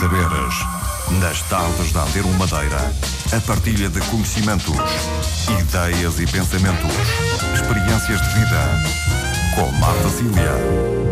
saberes. Nas tardes da Antena Madeira, a partilha de conhecimentos, ideias e pensamentos, experiências de vida. Com Marta Cília.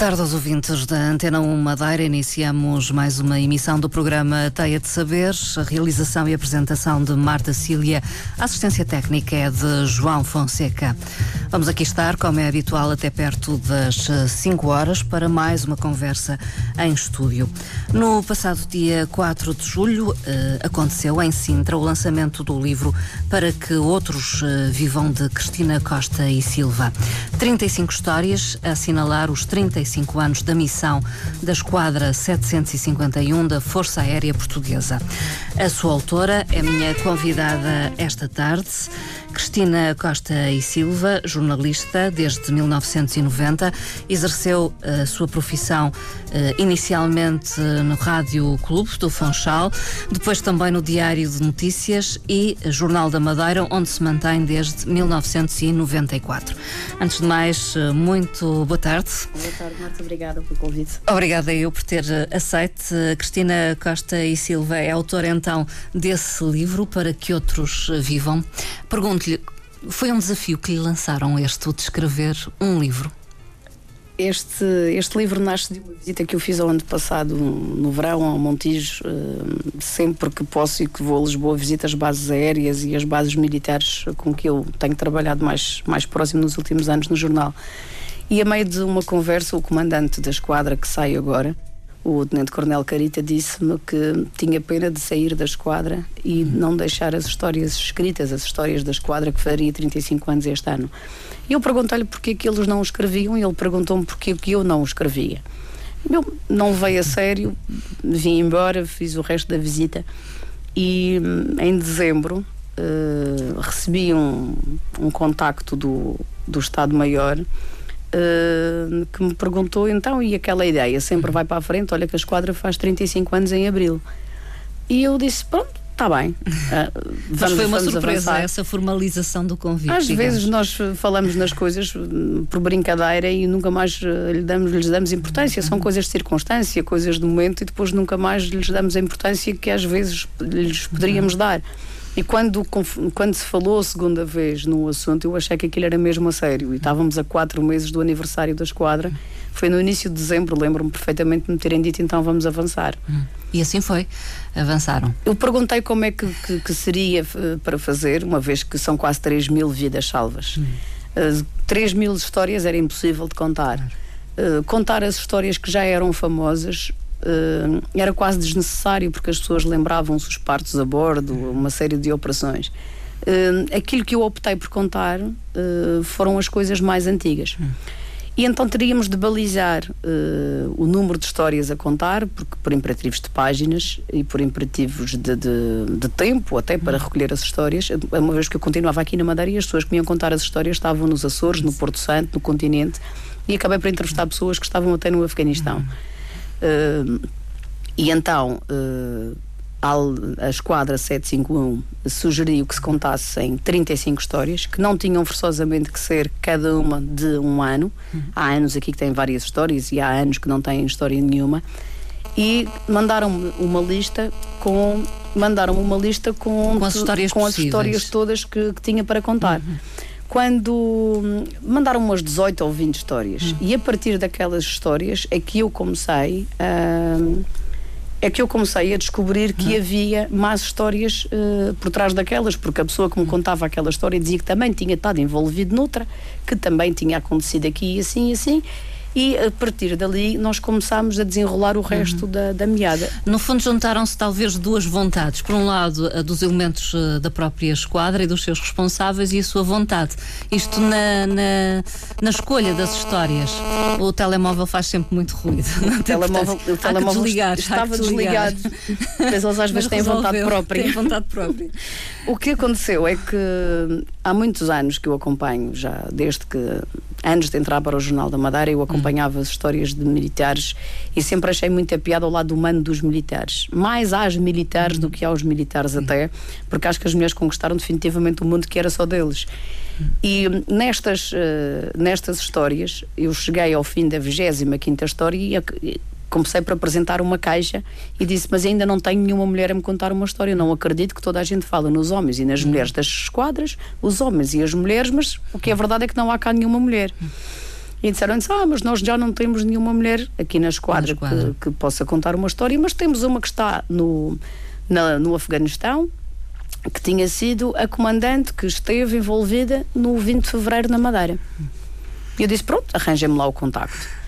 Tarde aos ouvintes da Antena 1 Madeira. Iniciamos mais uma emissão do programa Teia de Saberes. A realização e apresentação de Marta Cília. A assistência técnica é de João Fonseca. Vamos aqui estar, como é habitual, até perto das 5 horas para mais uma conversa em estúdio. No passado dia 4 de julho, eh, aconteceu em Sintra o lançamento do livro Para que Outros eh, Vivam de Cristina Costa e Silva. 35 histórias a assinalar os 35 anos da missão da Esquadra 751 da Força Aérea Portuguesa. A sua autora é minha convidada esta tarde. Cristina Costa e Silva, jornalista desde 1990, exerceu a sua profissão eh, inicialmente no Rádio Clube do Funchal, depois também no Diário de Notícias e Jornal da Madeira, onde se mantém desde 1994. Antes de mais, eh, muito boa tarde. Boa tarde, Marta. Obrigada pelo convite. Obrigada eu por ter eh, aceito. Cristina Costa e Silva é autora então desse livro para que outros vivam. Pergunto Pergunto-lhe, foi um desafio que lhe lançaram este, o de escrever um livro? Este, este livro nasce de uma visita que eu fiz ao ano passado, no verão, ao Montijo. Uh, sempre que posso e que vou a Lisboa, visito as bases aéreas e as bases militares com que eu tenho trabalhado mais, mais próximo nos últimos anos no jornal. E a meio de uma conversa, o comandante da esquadra que sai agora, o Tenente Coronel Carita disse-me que tinha pena de sair da esquadra e não deixar as histórias escritas, as histórias da esquadra que faria 35 anos este ano. E eu perguntei-lhe porquê que eles não o escreviam e ele perguntou-me porquê que eu não o escrevia. Eu não veio a sério, vim embora, fiz o resto da visita e hum, em dezembro uh, recebi um, um contacto do, do Estado-Maior Uh, que me perguntou então, e aquela ideia sempre vai para a frente, olha que a esquadra faz 35 anos em abril. E eu disse, pronto, está bem. Uh, vamos, Mas foi uma surpresa avançar. essa formalização do convite. Às digamos. vezes nós falamos nas coisas hum, por brincadeira e nunca mais uh, lhe damos, lhes damos importância. São coisas de circunstância, coisas de momento e depois nunca mais lhes damos a importância que às vezes lhes poderíamos dar. E quando, quando se falou a segunda vez no assunto, eu achei que aquilo era mesmo a sério. E estávamos a quatro meses do aniversário da esquadra. Foi no início de dezembro, lembro-me perfeitamente de me terem dito então vamos avançar. Hum. E assim foi, avançaram. Eu perguntei como é que, que, que, seria eh, para fazer, uma vez que são quase 3 mil vidas salvas. Hum. Uh, eh, 3 mil histórias era impossível de contar. Uh, contar as histórias que já eram famosas uh, era quase desnecessário porque as pessoas lembravam-se os partos a bordo, uma série de operações. Uh, aquilo que eu optei por contar uh, foram as coisas mais antigas. Hum. E então teríamos de balizar o número de histórias a contar, porque por imperativos de páginas e por imperativos de, de, de, tempo, até para hum. recolher as histórias. Uma vez que eu continuava aqui na Madeira e as pessoas que me iam contar as histórias estavam nos Açores, no Porto Santo, no continente, e acabei por entrevistar pessoas que estavam até no Afeganistão. Hum. Uh, e então uh, a esquadra 751 sugeriu que se contassem 35 histórias, que não tinham forçosamente que ser cada uma de um ano. Uhum. Há anos aqui que têm várias histórias e há anos que não têm história nenhuma. E mandaram uma lista com mandaram uma lista com, com as histórias, com as histórias todas que, que, tinha para contar. Uhum quando hum, mandaram umas 18 ou 20 histórias. Hum. E a partir daquelas histórias é que eu comecei a. é que eu comecei a descobrir que hum. havia mais histórias uh, por trás daquelas, porque a pessoa que me hum. contava aquela história dizia que também tinha estado envolvido noutra, que também tinha acontecido aqui e assim e assim, e a partir dali nós começámos a desenrolar o resto uhum. da, da meada. No fundo, juntaram-se talvez duas vontades. Por um lado, a dos elementos eh, da própria esquadra e dos seus responsáveis e a sua vontade. Isto na, na, na escolha das histórias. O telemóvel faz sempre muito ruído. O telemóvel, Portanto, o telemóvel desligar, estava desligado. Mas eles às vezes têm vontade própria. Têm vontade própria. o que aconteceu é que há muitos anos que eu acompanho, já desde que antes de entrar para o Jornal da Madeira, eu acompanhava as histórias de militares e sempre achei muita piada ao lado humano dos militares. Mais às militares do que aos militares até, porque acho que as mulheres conquistaram definitivamente o mundo que era só deles. E nestas, uh, nestas histórias, eu cheguei ao fim da 25 história e comecei por apresentar uma caixa e disse: Mas ainda não tenho nenhuma mulher a me contar uma história. Eu não acredito que toda a gente fala nos homens e nas mulheres das esquadras, os homens e as mulheres, mas o que é verdade é que não há cá nenhuma mulher. E disseram-nos: Ah, mas nós já não temos nenhuma mulher aqui na esquadra, na esquadra. Que, que, possa contar uma história, mas temos uma que está no, na, no Afeganistão. Que tinha sido a comandante que esteve envolvida no 20 de fevereiro na Madeira. E eu disse: Pronto, arranjem-me lá o contacto.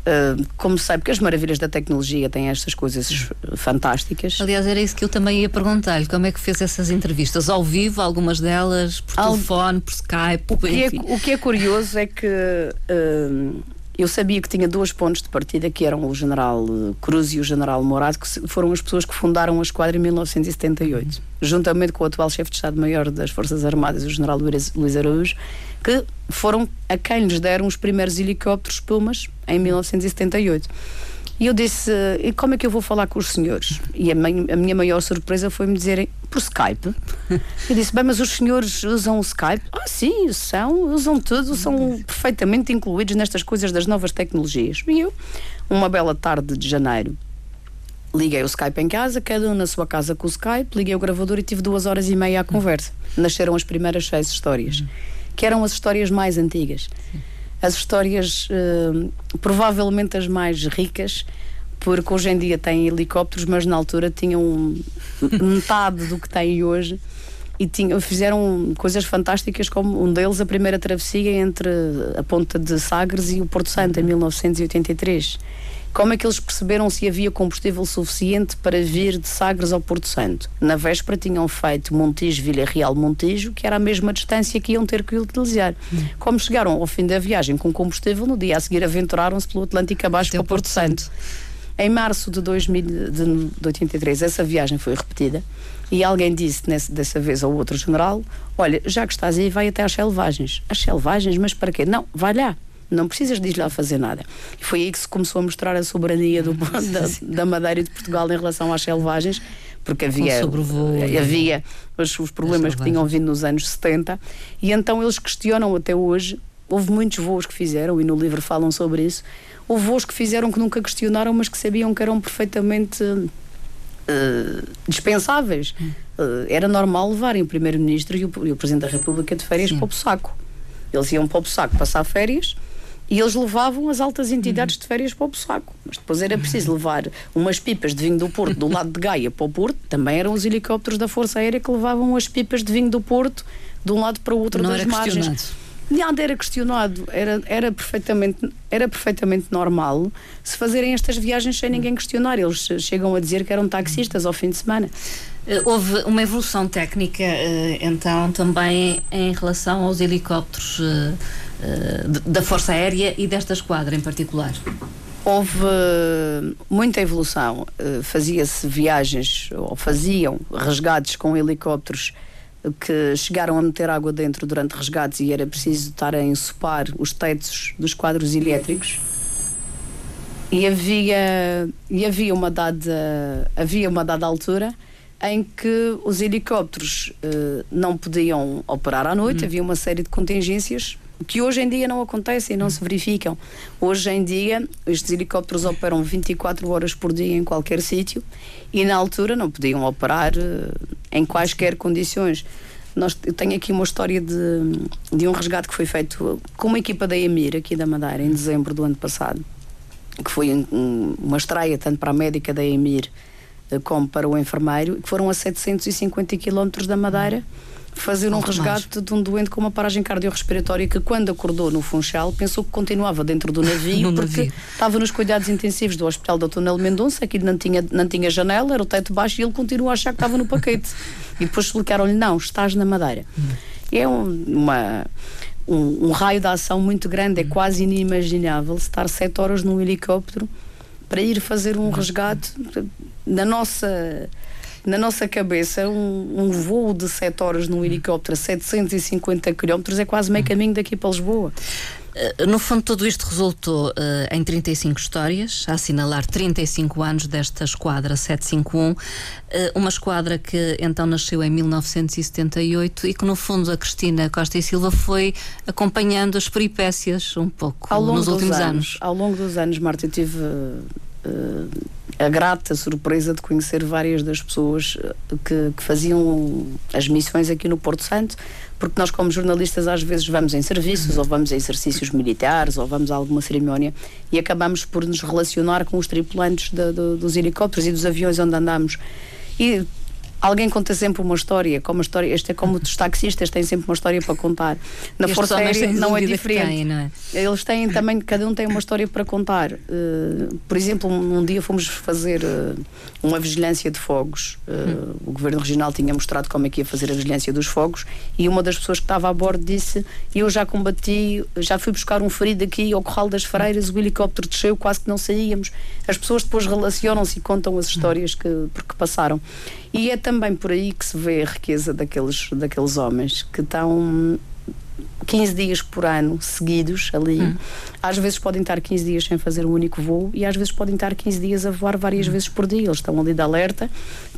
Uh, como sabe que as maravilhas da tecnologia têm estas coisas fantásticas. Aliás, era isso que eu também ia perguntar-lhe: como é que fez essas entrevistas? Ao vivo, algumas delas, por Al... telefone, por Skype? O que, é, o que é curioso é que. Uh, eu sabia que tinha dois pontos de partida, que eram o general Cruz e o general Morado, que foram as pessoas que fundaram a esquadra em 1978, juntamente com o atual chefe de Estado-Maior das Forças Armadas, o general Luís Araújo, que foram a quem lhes deram os primeiros helicópteros Pumas em 1978. E eu disse: e como é que eu vou falar com os senhores? E a, a minha maior surpresa foi me dizerem: por Skype. Eu disse: bem, mas os senhores usam o Skype? Ah, sim, são, usam tudo, são perfeitamente incluídos nestas coisas das novas tecnologias. E eu, uma bela tarde de janeiro, liguei o Skype em casa, cada um na sua casa com o Skype, liguei o gravador e tive duas horas e meia à conversa. Nasceram as primeiras seis histórias que eram as histórias mais antigas. As histórias, uh, provavelmente as mais ricas, porque hoje em dia têm helicópteros, mas na altura tinham metade do que têm hoje e tinham, fizeram coisas fantásticas, como um deles, a primeira travessia entre a ponta de Sagres e o Porto Santo, em 1983. Como é que eles perceberam se havia combustível suficiente para vir de Sagres ao Porto Santo? Na véspera tinham feito Montijo, Vila Real, Montijo, que era a mesma distância que iam ter que utilizar. Como chegaram ao fim da viagem com combustível, no dia a seguir aventuraram-se pelo Atlântico abaixo para o Porto, Porto Santo. Santo. Em março de, 2000, de, de 83, essa viagem foi repetida e alguém disse nesse, dessa vez ao outro general: Olha, já que estás aí, vai até às selvagens. As selvagens, mas para quê? Não, vai lá não precisas de ir lá fazer nada. E foi aí que se começou a mostrar a soberania do, da, da Madeira e de Portugal em relação às selvagens, porque havia, havia os, os problemas que tinham vindo nos anos 70, e então eles questionam até hoje. Houve muitos voos que fizeram, e no livro falam sobre isso. Houve voos que fizeram que nunca questionaram, mas que sabiam que eram perfeitamente uh, dispensáveis. Uh, era normal levarem o Primeiro-Ministro e, e, o Presidente da República de férias Sim. para o saco. Eles iam para o saco passar férias e eles levavam as altas entidades de férias para o saco. Mas depois era preciso levar umas pipas de vinho do Porto do lado de Gaia para o Porto. Também eram os helicópteros da Força Aérea que levavam as pipas de vinho do Porto de um lado para o outro Não das era margens. Nada era questionado, era, era, perfeitamente, era perfeitamente normal se fazerem estas viagens sem ninguém questionar. Eles chegam a dizer que eram taxistas ao fim de semana. Eh, houve uma evolução técnica, eh, então, também em relação aos helicópteros eh, da Força Aérea e desta esquadra em particular? Houve muita evolução. Fazia-se viagens, ou faziam resgates com helicópteros que chegaram a meter água dentro durante resgates e era preciso estar a ensopar os tetos dos quadros elétricos. E havia, e havia uma dada havia uma dada altura em que os helicópteros uh, não podiam operar à noite, hum. havia uma série de contingências que hoje em dia não acontecem, não hum. se verificam. Hoje em dia, estes helicópteros operam 24 horas por dia em qualquer sítio e na altura não podiam operar uh, em quaisquer condições. Nós, eu tenho aqui uma história de, de um resgate que foi feito com uma equipa da EMIR aqui da Madeira em dezembro do ano passado, que foi um, uma estreia tanto para a médica da EMIR como para o enfermeiro, que foram a 750 km da Madeira fazer um resgate de um doente com uma paragem cardiorrespiratória que quando acordou no Funchal pensou que continuava dentro do navio no porque navio. estava nos cuidados intensivos do Hospital da Tonel Mendonça, aqui não tinha, não tinha janela, era o teto baixo e ele continua a achar que estava no paquete. e depois explicaram-lhe, não, estás na Madeira. Hum. É um, uma... Um, um, raio de ação muito grande, é hum. quase inimaginável estar sete horas num helicóptero para ir fazer um resgate na nossa na nossa cabeça um, um voo de 7 horas num helicóptero a 750 km é quase meio caminho daqui para Lisboa. Eh, no fundo, tudo isto resultou uh, em 35 histórias, a assinalar 35 anos desta esquadra 751, uh, eh, uma esquadra que então nasceu em 1978 e que, no fundo, a Cristina Costa e Silva foi acompanhando as peripécias um pouco nos últimos anos, anos. Ao longo dos anos, Marta, eu tive. Uh, a grata surpresa de conhecer várias das pessoas eh, que, que, faziam as missões aqui no Porto Santo, porque nós, como jornalistas, às vezes vamos em serviços, ou vamos a exercícios militares, ou vamos a alguma cerimónia e acabamos por nos relacionar com os tripulantes de, de, dos helicópteros e dos aviões onde andamos. E alguém conta sempre uma história, como a história, este é como os taxistas têm sempre uma história para contar. Na Estes Força Aérea não é diferente. Não é? Eles têm também, cada um tem uma história para contar. Uh, por exemplo, um, dia fomos fazer uh, uma vigilância de fogos. Uh, o Governo Regional tinha mostrado como é que ia fazer a vigilância dos fogos e uma das pessoas que estava a bordo disse: Eu já combati, já fui buscar um ferido aqui ao Corral das Freiras, o helicóptero desceu, quase que não saíamos. As pessoas depois relacionam-se e contam as histórias que, porque passaram. E é também por aí que se vê a riqueza daqueles, daqueles homens que estão 15 dias por ano seguidos ali. Hum. Às vezes podem estar 15 dias sem fazer um único voo e às vezes podem estar 15 dias a voar várias hum. vezes por dia. Eles estão ali de alerta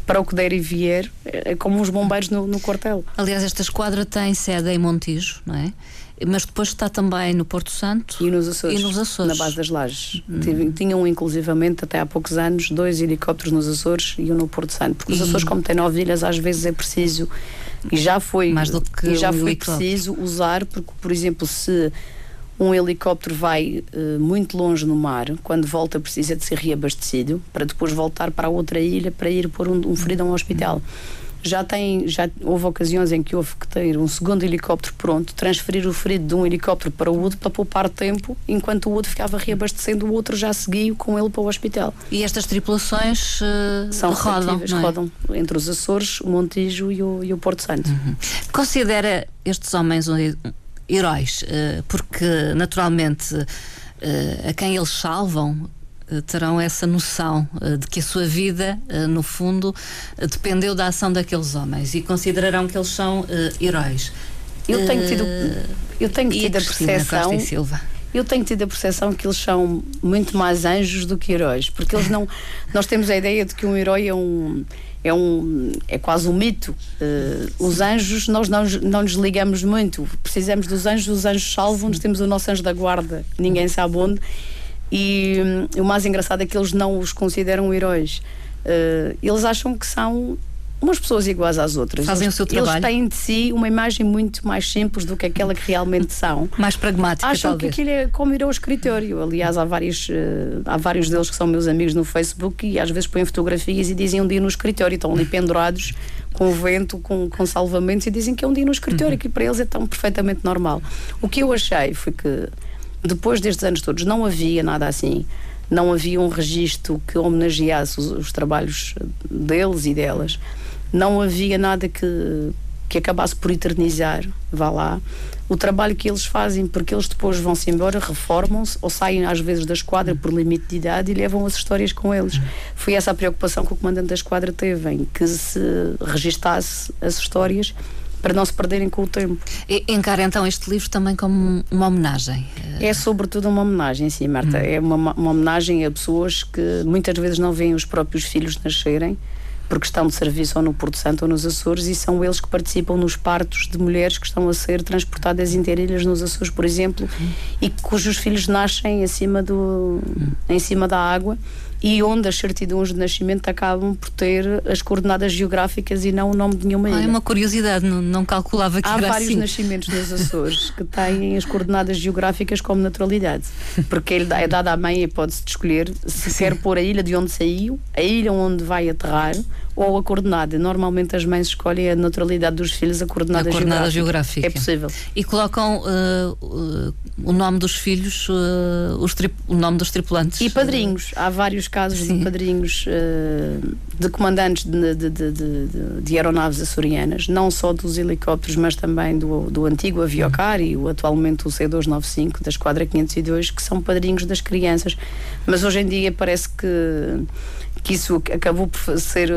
para o que der e vier, é como os bombeiros no, no quartel. Aliás, esta esquadra tem sede em Montijo, não é? Mas depois está também no Porto Santo e nos Açores, e nos Açores. na base das lajes. Hum. Tinham inclusivamente até há poucos anos dois helicópteros nos Açores e um no Porto Santo, porque e... os Açores, como têm nove ilhas, às vezes é preciso e já foi mais do que e já um foi preciso usar, porque por exemplo se um helicóptero vai uh, muito longe no mar, quando volta precisa de ser reabastecido para depois voltar para outra ilha para ir pôr um, um ferido a um hospital. Hum já tem, já houve ocasiões em que houve que ter um segundo helicóptero pronto, transferir o ferido de um helicóptero para o outro para poupar tempo, enquanto o outro ficava reabastecendo, o outro já seguiu com ele para o hospital. E estas tripulações uh, são rodam, é? rodam entre os Açores, o Montijo e o, e o Porto Santo. Uhum. Considera estes homens heróis, uh, porque naturalmente uh, a quem eles salvam eh, terão essa noção uh, de que a sua vida, uh, no fundo, dependeu da ação daqueles homens e considerarão que eles são heróis. Eu tenho tido, eu tenho tido a percepção. Eu tenho tido a percepção que eles são muito mais anjos do que heróis, porque eles não. nós temos a ideia de que um herói é um é, um, é quase um mito. Uh, os anjos, nós não, não nos ligamos muito. Precisamos dos anjos, os anjos salvam-nos, temos o nosso anjo da guarda, ninguém sabe onde. E um, o mais engraçado é que eles não os consideram heróis. Uh, eles acham que são umas pessoas iguais às outras. Fazem eles, o seu trabalho. Eles têm de si uma imagem muito mais simples do que aquela que realmente são. mais pragmática, Acham talvez. que aquilo é como ir ao escritório. Aliás, há vários, uh, há vários deles que são meus amigos no Facebook e às vezes põem fotografias e dizem um dia no escritório. Estão ali pendurados com o vento, com, com salvamentos e dizem que é um dia no escritório, uhum. que para eles é tão perfeitamente normal. O que eu achei foi que depois destes anos todos não havia nada assim. Não havia um registro que homenageasse os, os, trabalhos deles e delas. Não havia nada que, que acabasse por eternizar, vá lá, o trabalho que eles fazem, porque eles depois vão-se embora, reformam-se ou saem às vezes da esquadra por limite de idade e levam as histórias com eles. Foi essa a preocupação que o comandante da esquadra teve, em que se registasse as histórias para não se perderem com o tempo. E encara então este livro também como uma homenagem? É sobretudo uma homenagem, sim, Marta. Hum. É uma, uma homenagem a pessoas que muitas vezes não veem os próprios filhos nascerem porque estão de serviço ou no Porto Santo ou nos Açores e são eles que participam nos partos de mulheres que estão a ser transportadas inteirilhas nos Açores, por exemplo, e cujos filhos nascem acima do, em cima da água e onde as certidões de nascimento acabam por ter as coordenadas geográficas e não o nome de nenhuma ilha. Ah, é uma curiosidade, não, não calculava que Há era vários assim. nascimentos nos Açores que têm as coordenadas geográficas como naturalidade, porque ele é dada à mãe a hipótese de escolher se quer pôr a ilha de onde saiu, a ilha onde vai aterrar ou a coordenada. Normalmente as mães escolhem a naturalidade dos filhos, a coordenada, a coordenada geográfica. geográfica. É possível. E colocam uh, uh, o nome dos filhos, uh, os o nome dos tripulantes. E padrinhos. Há vários casos Sim. de padrinhos de comandantes de, de, de, de, aeronaves açorianas, não só dos helicópteros, mas também do, do antigo Aviocar e o, atualmente o C295 da Esquadra 502, que são padrinhos das crianças. Mas hoje em dia parece que que isso acabou por ser.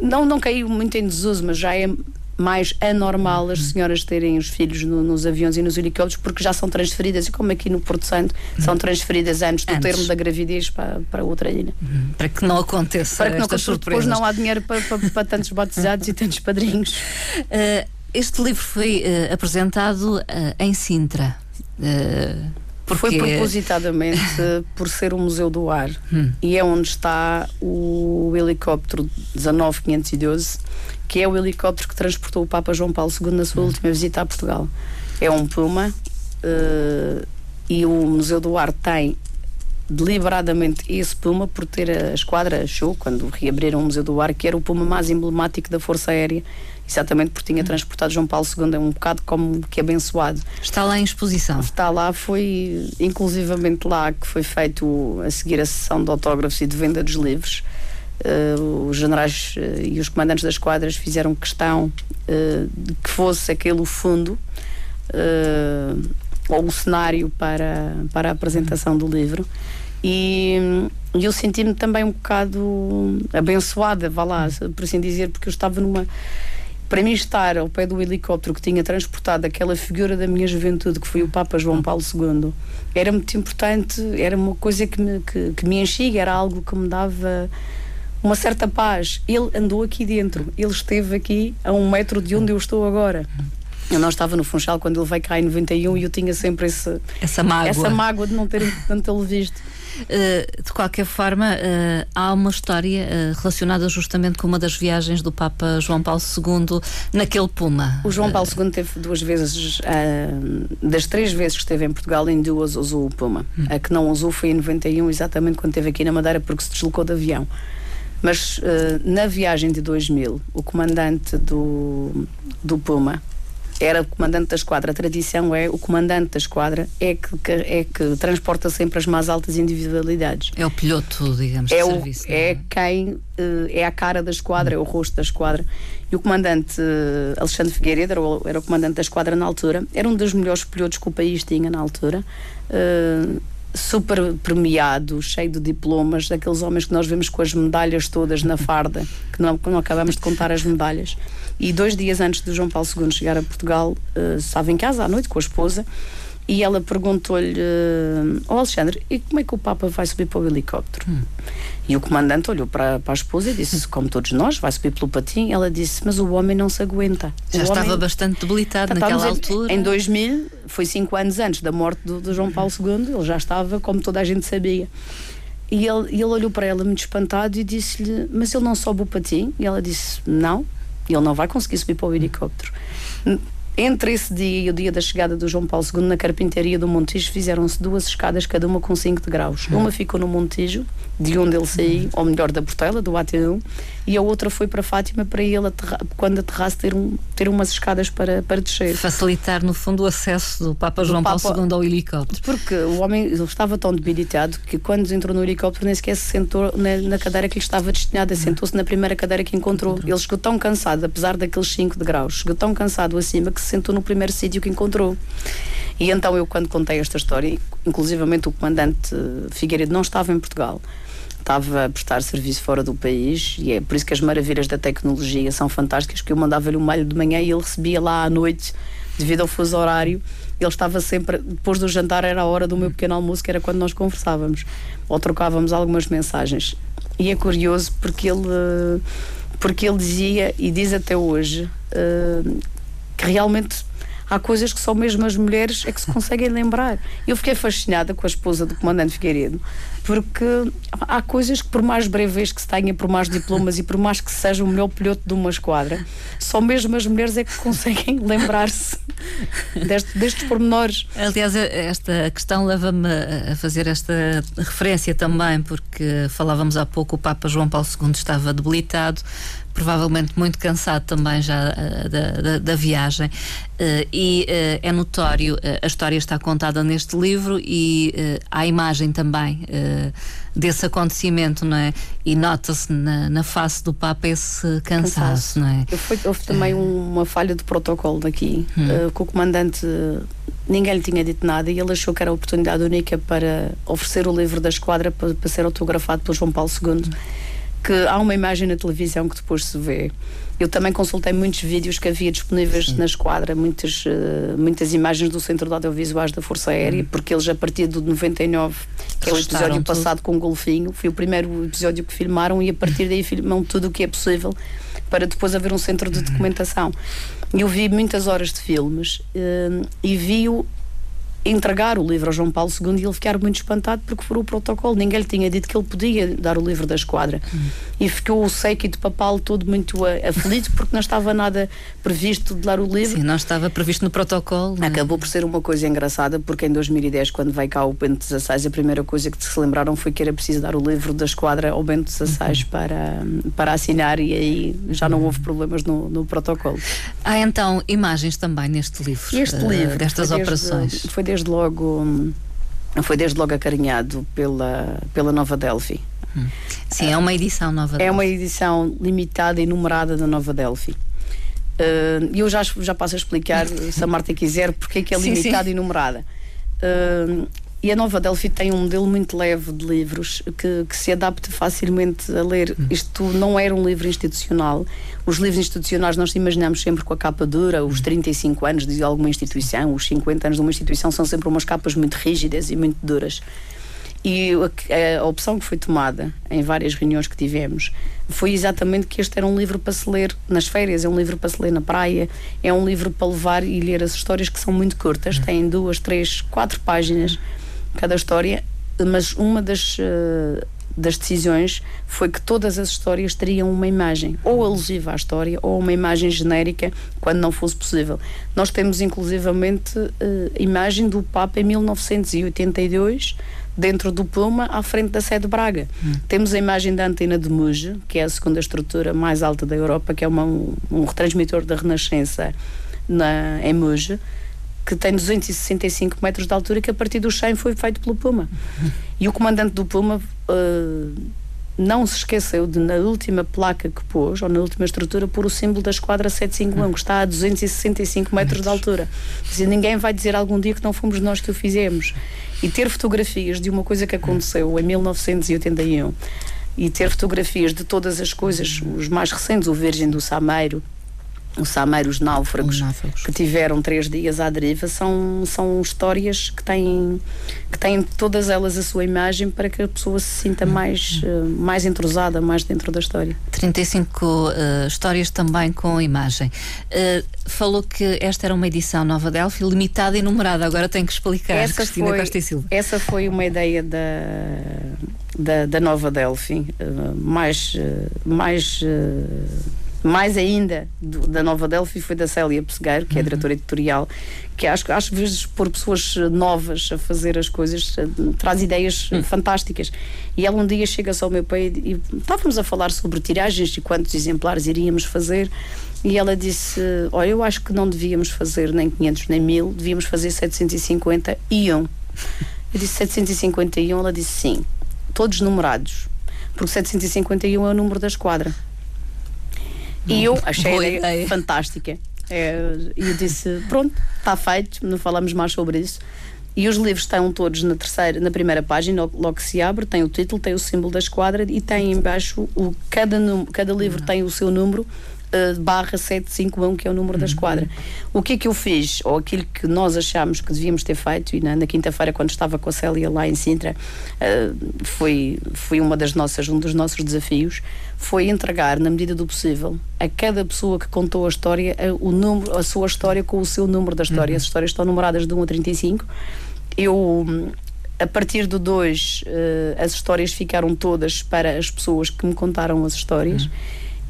Não, não caiu muito em desuso, mas já é mais anormal as senhoras terem os filhos no, nos aviões e nos helicópteros porque já são transferidas, e como aqui no Porto Santo, são transferidas antes do antes. termo da gravidez para, para outra ilha. Uhum. Para que não aconteça Para que não aconteça, depois não há dinheiro para, para, para tantos batizados e tantos padrinhos. Uh, este livro foi uh, apresentado uh, em Sintra. Porque... Foi propositadamente por ser um museu do ar hum. e é onde está o helicóptero 19512, que é o helicóptero que transportou o Papa João Paulo II na sua hum. última visita a Portugal. É um Puma uh, e o Museu do Ar tem deliberadamente esse Puma por ter a esquadra achou quando reabriram o Museu do Ar que era o Puma mais emblemático da Força Aérea exatamente porque tinha transportado João Paulo II, é um bocado como que abençoado. Está lá em exposição? Está lá, foi inclusivamente lá que foi feito a seguir a sessão de autógrafos e de venda dos livros. Uh, os generais uh, e os comandantes das quadras fizeram questão uh, de que fosse aquele o fundo ou o cenário para, para a apresentação do livro. E, e eu senti-me também um bocado abençoada, vá lá, por assim dizer, porque eu estava numa para mim estar ao pé do helicóptero que tinha transportado aquela figura da minha juventude, que foi o Papa João Paulo II, era muito importante, era uma coisa que me, que, que me enchia, era algo que me dava uma certa paz. Ele andou aqui dentro, ele esteve aqui a um metro de onde eu estou agora. Eu não estava no Funchal quando ele veio cá em 91 e eu tinha sempre esse, essa mágoa, essa mágoa de não ter ele visto. Uh, de qualquer forma, uh, há uma história uh, relacionada justamente com uma das viagens do Papa João Paulo II naquele Puma. O João Paulo II teve duas vezes, das três vezes que esteve em Portugal, em duas usou o Puma. Hum. A que não usou foi em 91, exatamente quando esteve aqui na Madeira, porque se deslocou de avião. Mas na viagem de 2000, o comandante do, do Puma, era o comandante da esquadra. A tradição é o comandante da esquadra é que, que, é que transporta sempre as mais altas individualidades. É o piloto, digamos, é de o, serviço. É, é quem eh, é a cara da esquadra, é o rosto da esquadra. E o comandante eh, Alexandre Figueiredo era o, era o comandante da esquadra na altura, era um dos melhores pilotos que o país tinha na altura. Uh, super premiado, cheio de diplomas, daqueles homens que nós vemos com as medalhas todas na farda, que não, não acabamos de contar as medalhas. E dois dias antes de João Paulo II chegar a Portugal, uh, estava em casa à noite com a esposa e ela perguntou-lhe: uh, oh Alexandre, e como é que o Papa vai subir para o helicóptero? Hum. E o comandante olhou para, para a esposa e disse: Como todos nós, vai subir pelo patim. Ela disse: Mas o homem não se aguenta. Já o estava homem... bastante debilitado naquela altura. Em 2000, foi cinco anos antes da morte do, do João Paulo II, ele já estava, como toda a gente sabia. E ele, ele olhou para ela muito espantado e disse-lhe: Mas ele não sobe o patim? E ela disse: Não, ele não vai conseguir subir para o helicóptero. Entre esse dia e o dia da chegada do João Paulo II na carpintaria do Montijo fizeram-se duas escadas, cada uma com 5 degraus. Uma ficou no Montijo, de onde ele saiu, ou melhor, da Portela, do AT1, e a outra foi para Fátima para ele, aterra, quando aterrasse, ter, um, ter umas escadas para, para descer. Facilitar, no fundo, o acesso do Papa João Papa, Paulo II ao helicóptero. Porque o homem estava tão debilitado que quando entrou no helicóptero nem sequer se sentou na, na cadeira que lhe estava destinada, sentou-se na primeira cadeira que encontrou. Ele chegou tão cansado, apesar daqueles 5 degraus, chegou tão cansado acima que se sentou no primeiro sítio que encontrou. E então eu, quando contei esta história, inclusivamente o comandante Figueiredo não estava em Portugal, estava a prestar serviço fora do país e é por isso que as maravilhas da tecnologia são fantásticas, que eu mandava-lhe um malho de manhã e ele recebia lá à noite, devido ao fuso horário, ele estava sempre, depois do jantar era a hora do meu pequeno almoço, que era quando nós conversávamos, ou trocávamos algumas mensagens. E é curioso porque ele, porque ele dizia, e diz até hoje, uh, que realmente há coisas que só mesmo as mulheres é que se conseguem lembrar. Eu fiquei fascinada com a esposa do comandante Figueiredo, porque há coisas que, por mais breves que se tenha, por mais diplomas e por mais que seja o melhor piloto de uma esquadra, só mesmo as mulheres é que conseguem lembrar-se deste, destes pormenores. Aliás, esta questão leva-me a fazer esta referência também, porque falávamos há pouco, o Papa João Paulo II estava debilitado, provavelmente muito cansado também já uh, da, da, da, viagem. Uh, e uh, é notório, a história está contada neste livro e há imagem também desse acontecimento, não é? E nota-se na, na, face do Papa esse cansaço, cansaço. não é? Foi, houve também uma falha de protocolo daqui, hum. que o comandante ninguém lhe tinha dito nada e ele achou que era a oportunidade única para oferecer o livro da esquadra para, para ser autografado por João Paulo II. Hum que há uma imagem na televisão que depois se vê. Eu também consultei muitos vídeos que havia disponíveis Sim. na esquadra, muitas, uh, muitas imagens do Centro de Audiovisuais da Força Aérea, hum. porque eles, a partir do 99, que é o episódio tudo. passado com o Golfinho, foi o primeiro episódio que filmaram e a partir daí filmam tudo o que é possível para depois haver um centro de hum. documentação. Eu vi muitas horas de filmes uh, e vi-o entregar o livro ao João Paulo II e ele ficar muito espantado porque foi o protocolo. Ninguém lhe tinha dito que ele podia dar o livro da esquadra. Hum. E ficou o séquito papal todo muito aflito porque não estava nada previsto de dar o livro. Sim, não estava previsto no protocolo. É? Acabou por ser uma coisa engraçada porque em 2010, quando veio cá o Bento XVI, a primeira coisa que se lembraram foi que era preciso dar o livro da esquadra ao Bento XVI uhum. para, para assinar e aí já não houve problemas no, no protocolo. Há então imagens também neste livro, este uh, livro destas operações. Desde, foi desde logo foi desde logo acarinhado pela, pela Nova Delphi. Hum. Sim, é uma edição Nova Delphi. É uma edição limitada e numerada da Nova Delphi. E uh, eu já, já passo a explicar, se a Marta quiser, porque é que é limitada e numerada. E a Nova Delphi tem um modelo muito leve de livros que, que se adapta facilmente a ler. Hum. Isto não era um livro institucional. Os livros institucionais nós imaginamos sempre com a capa dura, os 35 hum. anos de alguma instituição, os 50 anos de uma instituição são sempre umas capas muito rígidas e muito duras. E a, a, opção que foi tomada em várias reuniões que tivemos foi exatamente que este era um livro para se ler nas férias, é um livro para se ler na praia, é um livro para levar e ler as histórias que são muito curtas, hum. têm duas, três, quatro páginas cada história, mas uma das, uh, das decisões foi que todas as histórias teriam uma imagem, ou alusiva à história, ou uma imagem genérica, quando não fosse possível. Nós temos inclusivamente uh, imagem do Papa em 1982 dentro do Puma, à frente da sede de Braga. Hum. Temos a imagem da antena de Muge, que é a segunda estrutura mais alta da Europa, que é uma, um, um retransmitor da Renascença na, em Muge que tem 265 metros de altura, que a partir do 100 foi feito pelo Puma. E o comandante do Puma uh, não se esqueceu de, na última placa que pôs, ou na última estrutura, pôr o símbolo da esquadra 751, que está a 265 metros de altura. Dizer, ninguém vai dizer algum dia que não fomos nós que o fizemos. E ter fotografias de uma coisa que aconteceu em 1981 e ter fotografias de todas as coisas, os mais recentes, o Virgem do Sameiro, o Sameiro, os náufragos, os náufragos, que tiveram três dias à deriva, são, são histórias que têm, que têm todas elas a sua imagem para que a pessoa se sinta mais, uh, mais entrosada, mais dentro da história. 35 uh, histórias também com imagem. Uh, falou que esta era uma edição Nova Delphi, limitada e numerada, agora tem que explicar, essa Cristina foi, Costa e Silva. Essa foi uma ideia da, da, da Nova Delphi, mais. mais mais ainda do, da Nova Delphi foi da Célia Pessegueiro, que é a uhum. diretora editorial, que acho que às vezes por pessoas novas a fazer as coisas eh, traz ideias uhum. fantásticas. E ela um dia chega-se ao meu pai e, e estávamos a falar sobre tiragens e quantos exemplares iríamos fazer. E ela disse: Olha, eu acho que não devíamos fazer nem 500 nem 1000, devíamos fazer 750 e 1. Eu disse 751, ela disse sim, todos numerados, porque 751 é o número da esquadra. E eu achei a ideia fantástica. É, e eu disse: pronto, está feito, não falamos mais sobre isso. E os livros estão todos na terceira, na primeira página, logo que se abre, tem o título, tem o símbolo da esquadra e tem embaixo o cada cada livro tem o seu número uh, barra 751, que é o número da esquadra. O que é que eu fiz, ou aquilo que nós achámos que devíamos ter feito, e na, na quinta-feira, quando estava com a Célia lá em Sintra, uh, foi, foi uma das nossas, um dos nossos desafios, foi entregar, na medida do possível, a cada pessoa que contou a história, a, o número, a sua história com o seu número da história. Uhum. As histórias estão numeradas de 1 a 35. Eu a partir do 2, uh, eh, as histórias ficaram todas para as pessoas que me contaram as histórias. Uhum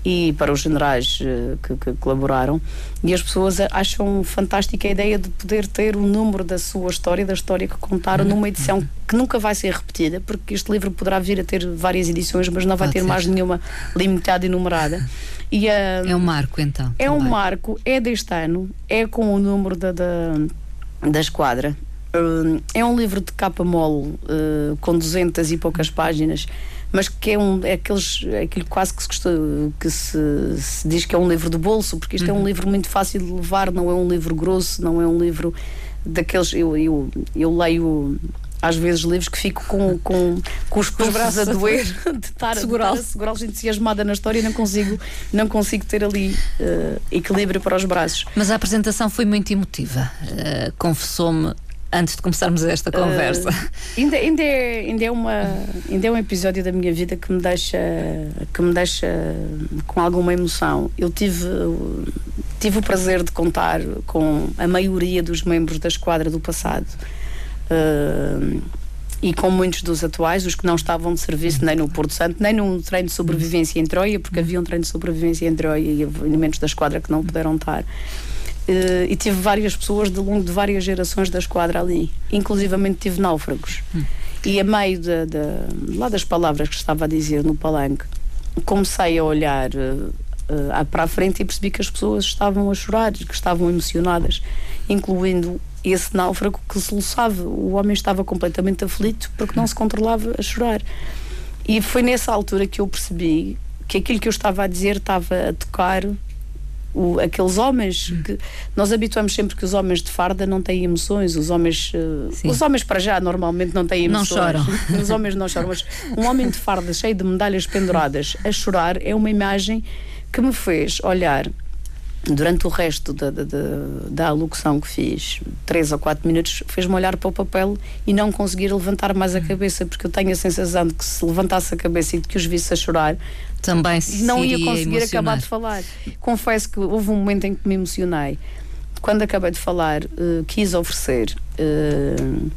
e para os generais uh, que, que, colaboraram. E as pessoas acham fantástica a ideia de poder ter o número da sua história, da história que contaram, numa edição que nunca vai ser repetida, porque este livro poderá vir a ter várias edições, mas não vai Pode ter ser. mais nenhuma limitada e numerada. E, uh, é um marco, então. É também. um marco, é deste ano, é com o número da, da, da esquadra. Uh, é um livro de capa mole, uh, com 200 e poucas páginas mas que é um é aqueles é aquilo quase que se, que se, se, diz que é um livro de bolso, porque isto uhum. é um uhum. livro muito fácil de levar, não é um livro grosso, não é um livro daqueles eu, eu, eu leio às vezes livros que fico com, com, com os braços a doer de estar, segurá-los segurá entusiasmada na história e não consigo, não consigo ter ali uh, equilíbrio para os braços. Mas a apresentação foi muito emotiva. Uh, Confessou-me antes de começarmos esta conversa? Uh, ainda, ainda, é, ainda, é uma, ainda é um episódio da minha vida que me deixa, que me deixa com alguma emoção. Eu tive, tive o prazer de contar com a maioria dos membros da esquadra do passado. Uh, e com muitos dos atuais, os que não estavam de serviço nem no Porto Santo, nem num treino de sobrevivência em Troia, porque havia um treino de sobrevivência em Troia e elementos da esquadra que não puderam estar. Uh, e tive várias pessoas de longo de várias gerações da esquadra ali, inclusivamente tive náufragos. Hum. E a meio de, de, lá das palavras que estava a dizer no palanque, comecei a olhar uh, uh, para a frente e percebi que as pessoas estavam a chorar, que estavam emocionadas, incluindo esse náufrago que soluçava. O homem estava completamente aflito porque não se controlava a chorar. E foi nessa altura que eu percebi que aquilo que eu estava a dizer estava a tocar o, aqueles homens hum. que nós habituamos sempre que os homens de farda não têm emoções, os homens uh, os homens para já normalmente não têm emoções. Não choram. Os homens não choram, mas um homem de farda cheio de medalhas penduradas a chorar é uma imagem que me fez olhar durante o resto da, da, da, alocução que fiz, três ou quatro minutos, fez-me olhar para o papel e não conseguir levantar mais a hum. cabeça, porque eu tenho a sensação de que se levantasse a cabeça e de que os visse a chorar, também se não ia conseguir emocionar. acabar de falar. Confesso que houve um momento em que me emocionei. Quando acabei de falar, uh, quis oferecer, uh,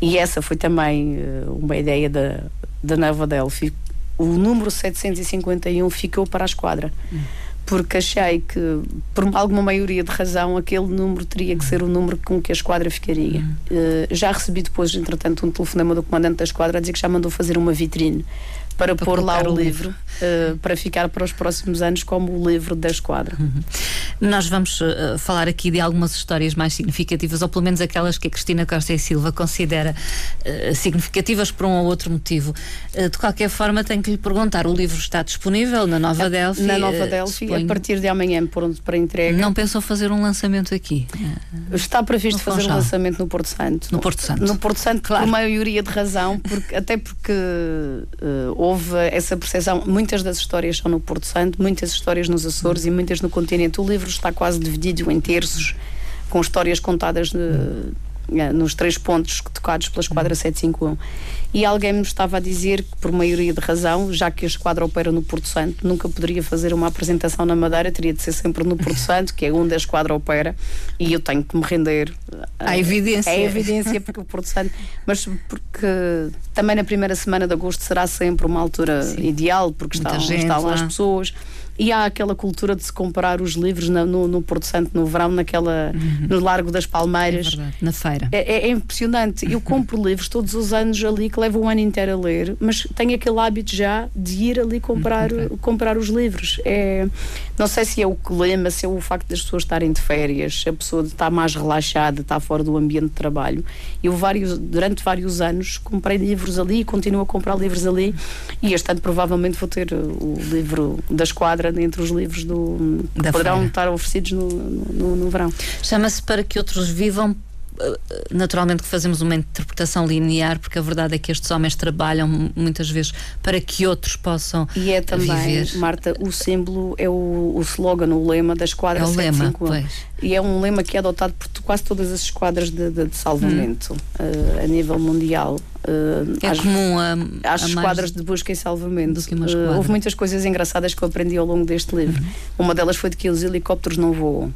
e essa foi também uh, uma ideia da, da Nova Delphi, o número 751 ficou para a esquadra. Hum porque achei que, por alguma maioria de razão, aquele número teria que ser o número com que a esquadra ficaria. Já recebi depois, entretanto, um telefonema do comandante da esquadra a dizer que já mandou fazer uma vitrine para, para pôr lá o, o livro, livro. Uh, para ficar para os próximos anos como o livro da esquadra. Uhum. Nós vamos uh, falar aqui de algumas histórias mais significativas, ou pelo menos aquelas que a Cristina Costa e Silva considera uh, significativas por um ou outro motivo. de qualquer forma, tenho que lhe perguntar: o livro está disponível na Nova Delphi? Na Nova Delphi, a partir de amanhã, por, para entrega. Não pensou fazer um lançamento aqui? Está previsto fazer um lançamento no Porto Santo. No Porto Santo. No Porto Santo, claro. por maioria de razão, porque, até porque uh, houve essa percepção. Muitas das histórias são no Porto Santo, muitas histórias nos Açores e muitas no continente. O livro está quase dividido em terços, com histórias contadas de, nos três pontos tocados pela Esquadra 751 e alguém me estava a dizer que, por maioria de razão, já que a esquadra opera no Porto Santo, nunca poderia fazer uma apresentação na Madeira, teria de ser sempre no Porto Santo, que é onde a esquadra opera, e eu tenho que me render à evidência. É evidência, porque o Porto Santo. Mas porque também na primeira semana de agosto será sempre uma altura Sim. ideal, porque estão, estão lá as pessoas e há aquela cultura de se comprar os livros na, no, no, Porto Santo no verão, naquela, uhum. no Largo das Palmeiras. É na feira. É, é, é impressionante. Eu compro livros todos os anos ali, que levo um ano inteiro a ler, mas tenho aquele hábito já de ir ali comprar, uhum. comprar os livros. É, não sei se é o clima, se é o facto das pessoas estarem de férias, se a pessoa está mais relaxada, está fora do ambiente de trabalho. Eu vários, durante vários anos comprei livros ali e continuo a comprar livros ali e este ano provavelmente vou ter o livro da esquadra entre os livros do, que poderão feira. estar oferecidos no, no, no verão. Chama-se Para que Outros Vivam naturalmente que fazemos uma interpretação linear, porque a verdade é que estes homens trabalham muitas vezes para que outros possam E é também, viver. Marta, o símbolo é o, o slogan, o lema da esquadra é o 751. Lema, pois. E é um lema que é adotado por quase todas as esquadras de, de, de salvamento hum. uh, a nível mundial. Uh, é às, comum a, às a esquadras de busca e salvamento. Uh, houve muitas coisas engraçadas que eu aprendi ao longo deste livro. Uhum. Uma delas foi de que os helicópteros não voam.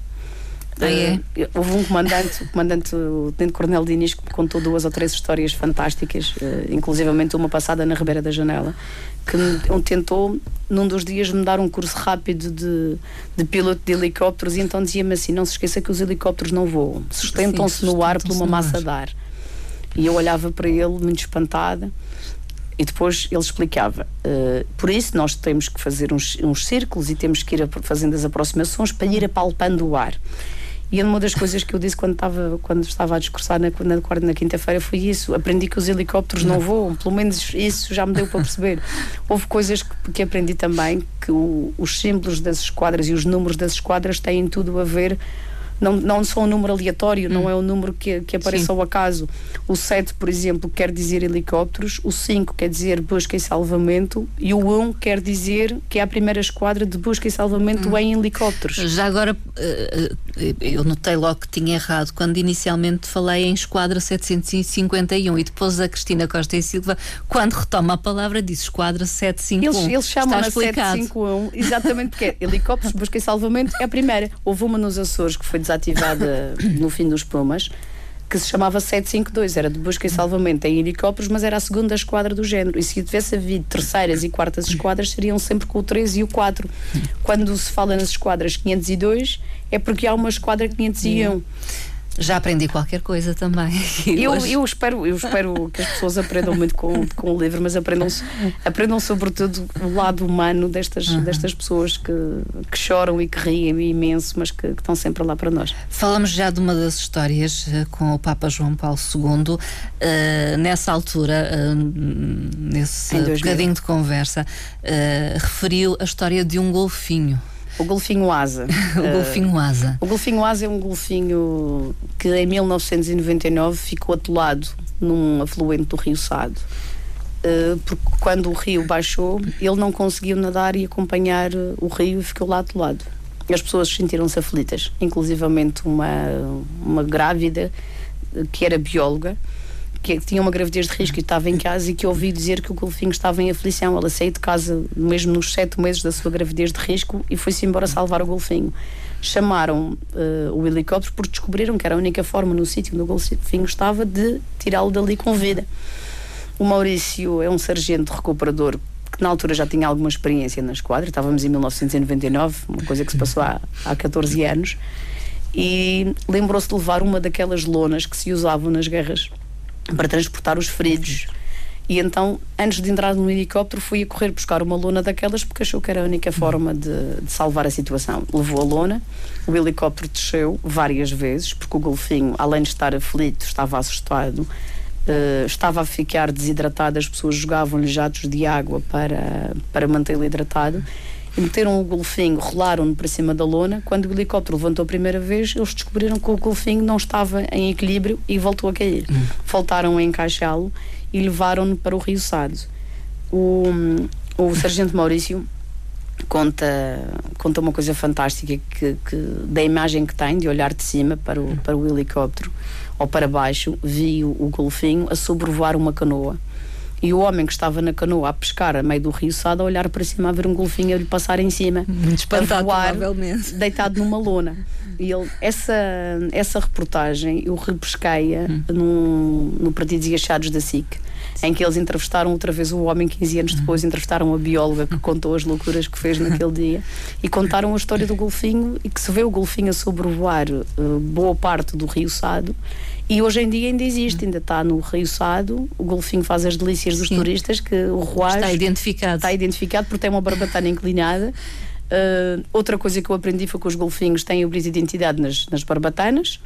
Ah, é? Uh, houve um comandante, o comandante, o Tenente Coronel Diniz, que me contou duas ou três histórias fantásticas, uh, inclusivamente uma passada na Ribeira da Janela, que me, tentou, num dos dias, me dar um curso rápido de, de piloto de helicópteros, e então dizia-me assim: não se esqueça que os helicópteros não voam, sustentam-se no ar por uma massa de ar. E eu olhava para ele, muito espantada. E depois ele explicava. Uh, por isso, nós temos que fazer uns, uns círculos e temos que ir fazendo as aproximações para ir apalpando o ar. E uma das coisas que eu disse quando estava, quando estava a discursar na, na, na quinta-feira foi isso. Aprendi que os helicópteros não voam, pelo menos isso já me deu para perceber. Houve coisas que, que aprendi também, que o, os símbolos das esquadras e os números das esquadras têm tudo a ver não, não são um número aleatório, hum. não é um número que, que aparece Sim. ao acaso. O 7, por exemplo, quer dizer helicópteros, o 5 quer dizer busca e salvamento e o 1 quer dizer que é a primeira esquadra de busca e salvamento hum. em helicópteros. Já agora, eh, eh, eu notei logo que tinha errado quando inicialmente falei em esquadra 751 e depois a Cristina Costa e Silva, quando retoma a palavra, disse esquadra 751. Eles, eles chamam a 751 exatamente porque é helicópteros, busca e salvamento é a primeira. Houve uma nos Açores que foi desativada no fim dos Pumas, que se chamava 752, era de busca e salvamento em helicópteros, mas era a segunda esquadra do género. E se tivesse havido terceiras e quartas esquadras, seriam sempre com o 3 e o 4. Quando se fala nas esquadras 502, é porque há uma esquadra 501. Já aprendi qualquer coisa também. Eu, eu, espero, eu espero que as pessoas aprendam muito com, com o livro, mas aprendam, aprendam sobretudo o lado humano destas, uhum. destas pessoas que, que choram e que riem imenso, mas que, que, estão sempre lá para nós. Falamos já de uma das histórias uh, com o Papa João Paulo II. Uh, nessa altura, uh, nesse bocadinho de conversa, referiu a história de um golfinho. O golfinho asa. o golfinho asa. Uh, o golfinho asa é um golfinho que em 1999 ficou atolado num afluente do Rio Sado. Uh, porque quando o rio baixou, ele não conseguiu nadar e acompanhar o rio e ficou lá atolado. As pessoas sentiram-se aflitas, inclusivamente uma, uma grávida que era bióloga que tinha uma gravidez de risco e estava em casa e que ouvi dizer que o golfinho estava em aflição. Ela saiu de casa mesmo nos sete meses da sua gravidez de risco e foi-se embora salvar o golfinho. Chamaram uh, o helicóptero porque descobriram que era a única forma no sítio onde o golfinho estava de tirá-lo dali com vida. O Maurício é um sargento recuperador que na altura já tinha alguma experiência na esquadra, estávamos em 1999, uma coisa que se passou há, há 14 anos, e lembrou-se de levar uma daquelas lonas que se usavam nas guerras para transportar os feridos. E então, antes de entrar no helicóptero, fui a correr buscar uma lona daquelas porque achou que era a única forma de, de, salvar a situação. Levou a lona, o helicóptero desceu várias vezes, porque o golfinho, além de estar aflito, estava assustado, uh, estava a ficar desidratado, as pessoas jogavam-lhe jatos de água para, para mantê-lo hidratado e meteram o golfinho, rolaram-no para cima da lona. Quando o helicóptero levantou a primeira vez, eles descobriram que o golfinho não estava em equilíbrio e voltou a cair. Hum. Voltaram a encaixá-lo e levaram-no para o Rio Sado. o, o Sargento Maurício conta, conta uma coisa fantástica que, que, da imagem que tem de olhar de cima para o, para o helicóptero ou para baixo, vi o, o golfinho a sobrevoar uma canoa. E o homem que estava na canoa a pescar a meio do rio Sado a olhar para cima a ver um golfinho a lhe passar em cima. Muito espantado, voar. Deitado numa lona. E ele, essa, essa reportagem eu repesquei-a hum. no, no Partidos e Achados da SIC em que eles entrevistaram outra vez o homem 15 anos depois, entrevistaram a bióloga que contou as loucuras que fez naquele dia e contaram a história do golfinho e que se vê o golfinho a sobrevoar uh, boa parte do Rio Sado e hoje em dia ainda existe, ainda está no Rio Sado, o golfinho faz as delícias dos Sim. turistas, que o ruaz está identificado. Está identificado porque tem uma barbatana inclinada. Uh, outra coisa que eu aprendi foi que os golfinhos têm o de identidade nas, nas barbatanas,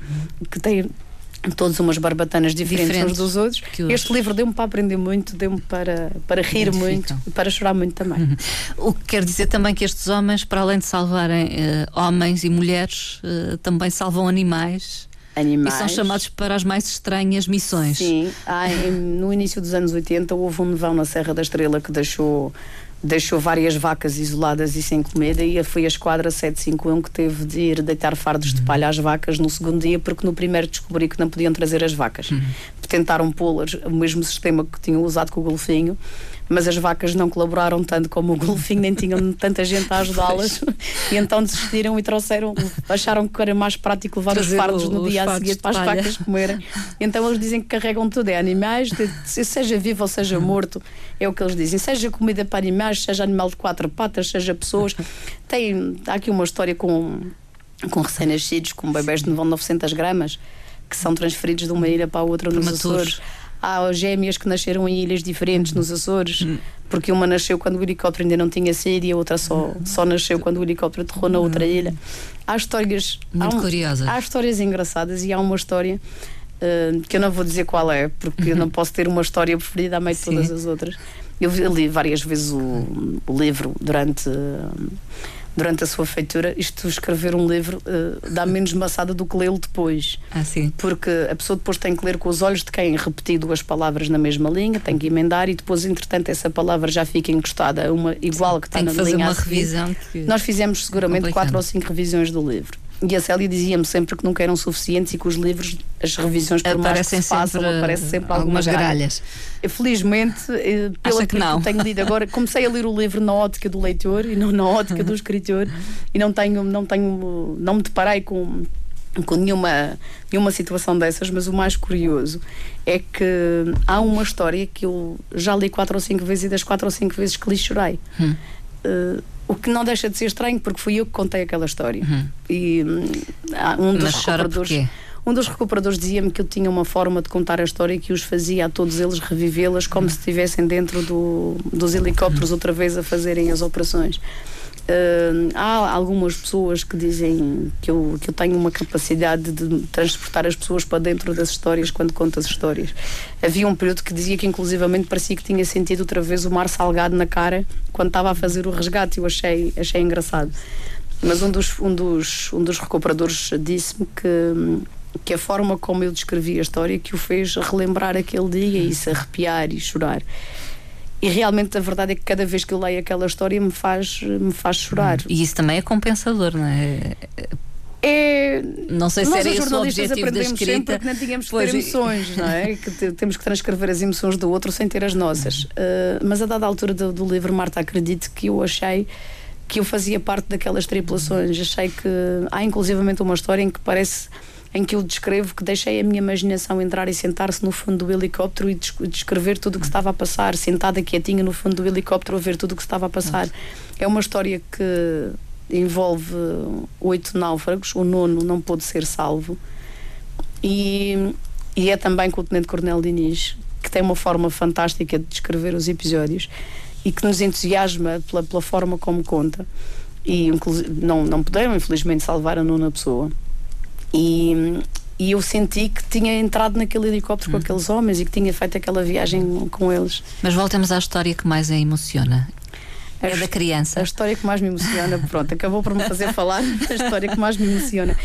que têm todas umas barbatanas diferentes, diferentes uns dos outros. Este livro deu-me para aprender muito, deu-me para, para rir muito e para chorar muito também. Uhum. O que quer dizer também que estes homens, para além de salvarem uh, homens e mulheres, uh, também salvam animais. Animais. E são chamados para as mais estranhas missões. Sim, ah, no início dos anos 80 houve um nevão na Serra da Estrela que deixou deixou várias vacas isoladas e sem comida e foi a esquadra 751 que teve de ir deitar fardos de palha às vacas no segundo dia porque no primeiro descobri que não podiam trazer as vacas. Uhum. Tentaram pô-las o mesmo sistema que tinham usado com o golfinho mas as vacas não colaboraram tanto como o golfinho, nem tinham tanta gente a ajudá-las, e então desistiram e trouxeram, acharam que era mais prático levar Trazer os fardos no dia a seguir para as vacas comerem. Então eles dizem que carregam tudo, é animais, seja vivo ou seja morto, é o que eles dizem, seja comida para animais, seja animal de quatro patas, seja pessoas. Tem, há aqui uma história com, com recém-nascidos, com bebés de 900 gramas, que são transferidos de uma ilha para a outra nos Açores há gêmeas que nasceram em ilhas diferentes nos Açores, hum. porque uma nasceu quando o helicóptero ainda não tinha saído e a outra só, só nasceu quando o helicóptero aterrou na outra ilha. Há histórias. Muito há um, curiosas. Há histórias engraçadas e há uma história. Uh, que eu não vou dizer qual é, porque eu não posso ter uma história preferida a meio de todas as outras. Eu li várias vezes o, o livro durante. Uh, durante a sua feitura, isto escrever um livro uh, dá menos maçada do que lê-lo depois. Ah, sim. Porque a pessoa depois tem que ler com os olhos de quem repetir duas palavras na mesma linha, tem que emendar e depois, entretanto, essa palavra já fica encostada a uma igual que está tem na que fazer linha. Uma revisão. Nós fizemos seguramente quatro ou cinco revisões do livro. E a Célia dizia-me sempre que nunca eram suficientes e que os livros, as revisões por aparecem mais que se façam, sempre, aparece sempre algumas gralhas. Felizmente, eh, pela que, não. tenho lido agora, comecei a ler o livro na ótica do leitor e não na ótica do escritor e não tenho, não tenho, não me deparei com com nenhuma, nenhuma situação dessas, mas o mais curioso é que há uma história que eu já li quatro ou cinco vezes e das quatro ou cinco vezes que li chorei. Hum. Uh, o que não deixa de ser estranho, porque fui eu que contei aquela história. Uhum. E um, um dos Mas recuperadores. Um dos recuperadores dizia-me que eu tinha uma forma de contar a história e que os fazia a todos eles revivê-las como uhum. se estivessem dentro do, dos helicópteros outra vez a fazerem as operações. Uh, há algumas pessoas que dizem que eu, que eu tenho uma capacidade de transportar as pessoas para dentro das histórias quando conto as histórias. Havia um período que dizia que inclusivamente parecia que tinha sentido outra vez o mar salgado na cara quando estava a fazer o resgate. Eu achei, achei engraçado. Mas um dos, um dos, um dos recuperadores disse-me que que a forma como eu descrevi a história que o fez relembrar aquele dia e se arrepiar e chorar. E realmente a verdade é que cada vez que eu leio aquela história me faz, me faz chorar. E isso também é compensador, não é? É, não sei se nós, era esse o objetivo da escrita. Sempre que não tínhamos que pois ter emoções, não é? que temos que transcrever as emoções do outro sem ter as nossas. Uh, mas a dada altura do, do livro, Marta, acredito que eu achei que eu fazia parte daquelas tripulações. Achei que há inclusivamente uma história em que parece em que eu descrevo que deixei a minha imaginação entrar e sentar-se no fundo do helicóptero e descrever tudo o que estava a passar, sentada quietinha no fundo do helicóptero a ver tudo o que estava a passar. É uma história que envolve oito náufragos, o nono não pôde ser salvo. E, e é também com o Tenente Coronel Diniz, que tem uma forma fantástica de descrever os episódios e que nos entusiasma pela, pela forma como conta. E não, não puderam, infelizmente, salvar a nona pessoa e, e eu senti que tinha entrado naquele helicóptero com uhum. aqueles homens e que tinha feito aquela viagem com eles. Mas voltemos à história que mais a emociona. É da criança. A história que mais me emociona, pronto, acabou por me fazer falar a história que mais me emociona.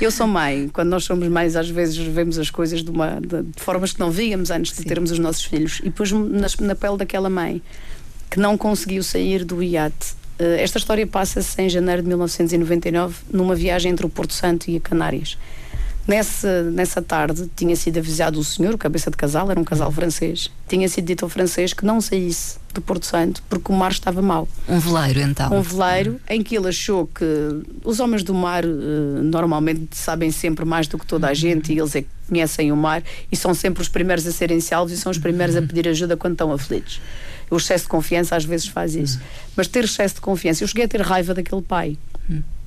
Eu sou mãe, quando nós somos mães, às vezes vemos as coisas de, uma, de, de formas que não víamos antes Sim. de termos os nossos filhos. E depois na, na pele daquela mãe que não conseguiu sair do iate. Uh, esta história passa-se em janeiro de 1999, numa viagem entre o Porto Santo e a Canárias. Nessa, nessa tarde tinha sido avisado o senhor, o cabeça de casal, era um casal francês, tinha sido dito ao francês que não saísse do Porto Santo porque o mar estava mau. Um veleiro, então? Um veleiro em que ele achou que os homens do mar uh, normalmente sabem sempre mais do que toda a gente e eles é que conhecem o mar e são sempre os primeiros a serem salvos e são os primeiros a pedir ajuda quando estão aflitos. O excesso de confiança às vezes faz isso. Mas ter excesso de confiança, eu cheguei a ter raiva daquele pai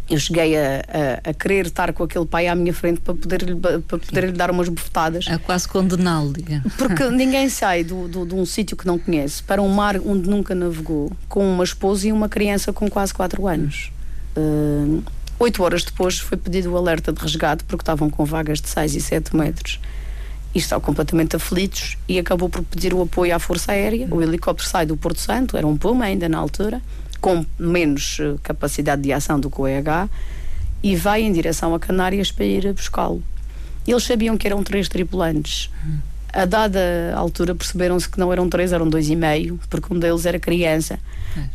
eu cheguei a, a, a, querer estar com aquele pai à minha frente para poder, para poder lhe dar umas bufetadas. A quase condená-lo, digamos. Porque ninguém sai do, do, de um sítio que não conhece para um mar onde nunca navegou com uma esposa e uma criança com quase 4 anos. Uh, oito horas depois foi pedido o alerta de resgate porque estavam com vagas de 6 e 7 metros e estavam completamente aflitos e acabou por pedir o apoio à Força Aérea. O helicóptero sai do Porto Santo, era um Puma ainda na altura com menos eh, capacidade de ação do que o EH, e vai em direção a Canárias para ir buscá-lo. Eles sabiam que eram três tripulantes. A dada altura perceberam-se que não eram três, eram dois e meio, porque um deles era criança,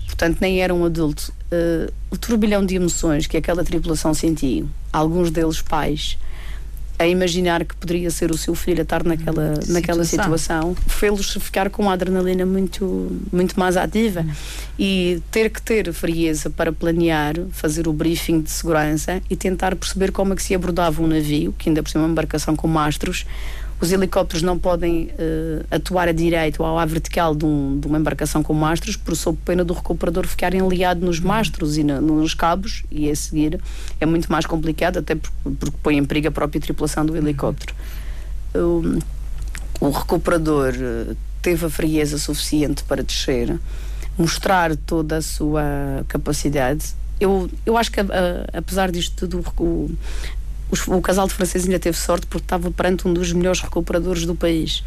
portanto nem era um adulto. Uh, o turbilhão de emoções que aquela tripulação sentiu, alguns deles pais, a imaginar que poderia ser o seu filho a estar naquela, situação. naquela situação, fê-los ficar com uma adrenalina muito, muito mais ativa hum. e ter que ter frieza para planear, fazer o briefing de segurança e tentar perceber como é que se abordava um navio, que ainda por cima é uma embarcação com mastros, os helicópteros não podem uh, atuar a direito ou à vertical de, um, de, uma embarcação com mastros, por sob pena do recuperador ficar enliado nos mastros e na, nos cabos, e a seguir é muito mais complicado, até porque, põe em perigo a própria tripulação do helicóptero. O recuperador uh, teve a frieza suficiente para descer, mostrar toda a sua capacidade. Eu, eu acho que, apesar disto tudo, o, os, o casal de franceses ainda teve sorte porque estava perante um dos melhores recuperadores do país.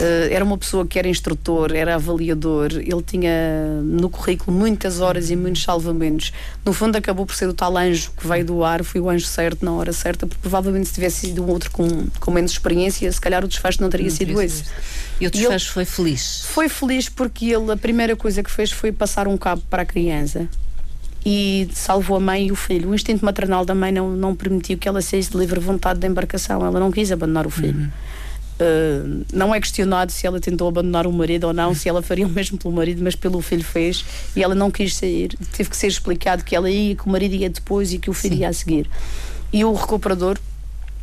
Uh, era uma pessoa que era instrutor, era avaliador, ele tinha no currículo muitas horas e muitos salvamentos. No fundo, acabou por ser o tal anjo que veio do ar, foi o anjo certo na hora certa, porque provavelmente se tivesse sido um outro com, com menos experiência, se calhar o desfecho não teria não sido esse. E o desfecho foi feliz? Foi feliz porque ele, a primeira coisa que fez foi passar um cabo para a criança e salvou a mãe e o filho. O instinto maternal da mãe não, não permitiu que ela saísse de livre vontade da embarcação. Ela não quis abandonar o filho. Uhum. Uh, não é questionado se ela tentou abandonar o marido ou não, se ela faria o mesmo pelo marido, mas pelo filho fez e ela não quis sair. Teve que ser explicado que ela ia, que o marido ia depois e que o filho Sim. ia a seguir. E o recuperador,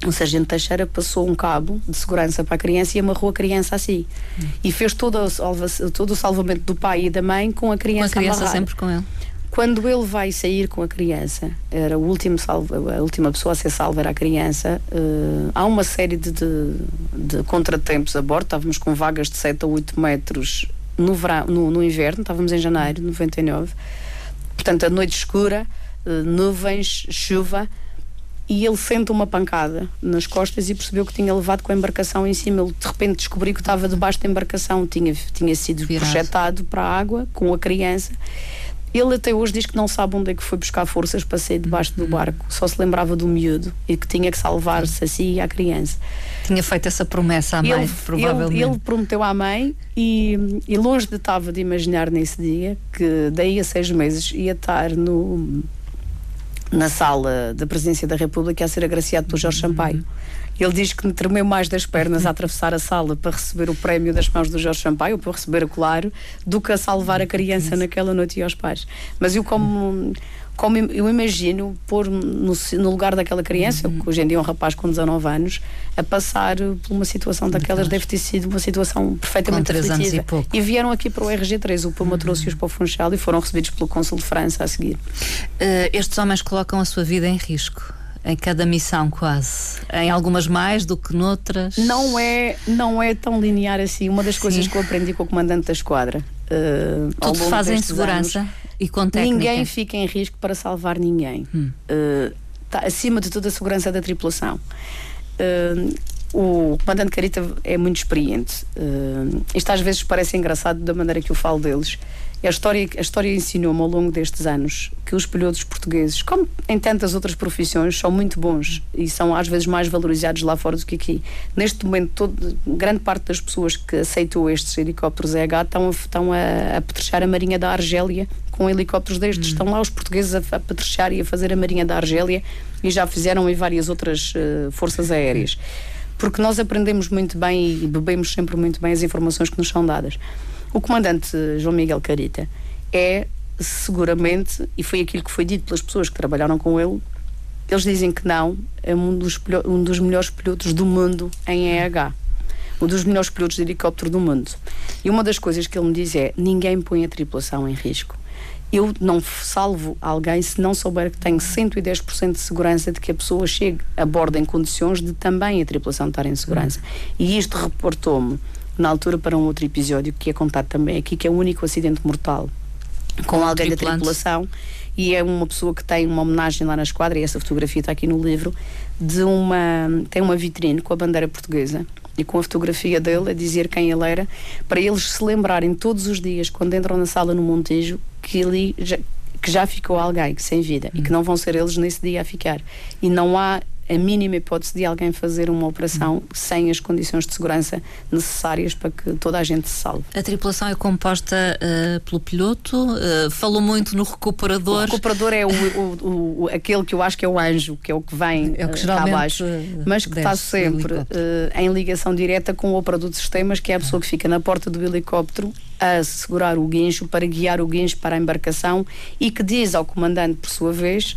o sargento Teixeira, passou um cabo de segurança para a criança e amarrou a criança assim. Uhum. E fez todo o, todo o salvamento do pai e da mãe com a criança Com a criança amarrada. sempre com ele. Quando ele vai sair com a criança, era o último salvo, a última pessoa a ser salva era a criança. Uh, há uma série de, de, de, contratempos a bordo. Estávamos com vagas de 7 a 8 metros no, verão, no, no inverno, estávamos em janeiro de 99. Portanto, a noite escura, uh, nuvens, chuva. E ele sente uma pancada nas costas e percebeu que tinha levado com a embarcação em cima. Ele de repente descobriu que estava debaixo da embarcação, tinha, tinha sido Virado. projetado para a água com a criança ele até hoje diz que não sabe onde é que foi buscar forças para sair debaixo do barco. Só se lembrava do miúdo e que tinha que salvar-se a si e à criança. Tinha feito essa promessa à mãe, ele, provavelmente. Ele, ele, prometeu à mãe e, e longe de estava de imaginar nesse dia que daí a seis meses ia estar no, na sala da Presidência da República a ser agraciado pelo Jorge Sampaio. Ele diz que me tremeu mais das pernas a atravessar a sala para receber o prémio das mãos do Jorge Sampaio, para receber o colar, do que a salvar a criança naquela noite e aos pais. Mas eu, como como eu imagino pôr no, no, lugar daquela criança, uhum. que hoje em dia é um rapaz com 19 anos, a passar por uma situação daquelas deve ter sido uma situação perfeitamente anos e, e vieram aqui para o RG3, o Puma uhum. trouxe-os para o Funchal e foram recebidos pelo Consul de França a seguir. Uh, estes homens colocam a sua vida em risco em cada missão quase. Em algumas mais do que noutras. Não é, não é tão linear assim. Uma das Sim. coisas que eu aprendi com o comandante da esquadra. Uh, Tudo faz em segurança anos, e com técnica. Ninguém fica em risco para salvar ninguém. Hum. Uh, tá acima de tudo a segurança da tripulação. Uh, o comandante Carita é muito experiente. Uh, isto às vezes parece engraçado da maneira que eu falo deles. A história, a história ensinou-me ao longo destes anos que os pilotos portugueses, como em tantas outras profissões, são muito bons e são às vezes mais valorizados lá fora do que aqui. Neste momento, todo, grande parte das pessoas que aceitou estes helicópteros EH estão, estão a apetrejar a Marinha da Argélia com helicópteros destes. Hum. Estão lá os portugueses a, a apetrejar e a fazer a Marinha da Argélia e já fizeram em várias outras uh, forças aéreas. Porque nós aprendemos muito bem e bebemos sempre muito bem as informações que nos são dadas. O comandante João Miguel Carita é seguramente, e foi aquilo que foi dito pelas pessoas que trabalharam com ele, eles dizem que não, é um dos, um dos melhores pilotos do mundo em EH. Um dos melhores pilotos de helicóptero do mundo. E uma das coisas que ele me diz é: ninguém põe a tripulação em risco. Eu não salvo alguém se não souber que tenho 110% de segurança de que a pessoa chegue a bordo em condições de também a tripulação estar em segurança. E isto reportou-me na altura para um outro episódio que é contado também aqui, que é o único acidente mortal com alguém da tripulação e é uma pessoa que tem uma homenagem lá na esquadra e essa fotografia está aqui no livro de uma tem uma vitrine com a bandeira portuguesa e com a fotografia dele a dizer quem ele era para eles se lembrarem todos os dias quando entram na sala no Montejo que ali já, que já ficou alguém sem vida hum. e que hum. não vão ser eles nesse dia a ficar e não há a mínima hipótese de alguém fazer uma operação sem as condições de segurança necessárias para que toda a gente se salve. A tripulação é composta uh, pelo piloto, uh, falou muito no recuperador. O recuperador é o, o, o, aquele que eu acho que é o anjo, que é o que vem é o que uh, cá abaixo, mas que está sempre em ligação direta com o operador de sistemas, que é a pessoa que fica na porta do helicóptero a segurar o guincho para guiar o guincho para a embarcação e que diz ao comandante, por sua vez,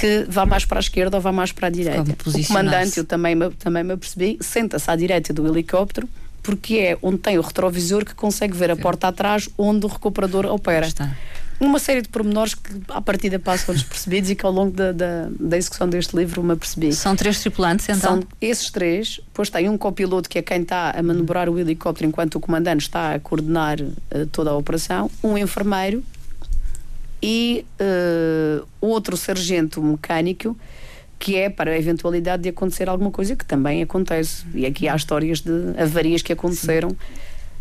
que vá mais para a esquerda ou vá mais para a direita. O comandante, eu também me, também me apercebi, senta-se à direita do helicóptero porque é onde tem o retrovisor que consegue ver a porta atrás onde o recuperador opera. Está. Uma série de pormenores que à partida passam despercebidos e que ao longo da, da, da, execução deste livro me apercebi. São três tripulantes então? São esses três, depois tem um copiloto que é quem está a manobrar o helicóptero enquanto o comandante está a coordenar uh, toda a operação, um enfermeiro e uh, outro sargento mecânico que é para a eventualidade de acontecer alguma coisa que também acontece. E aqui há histórias de avarias que aconteceram. Sim.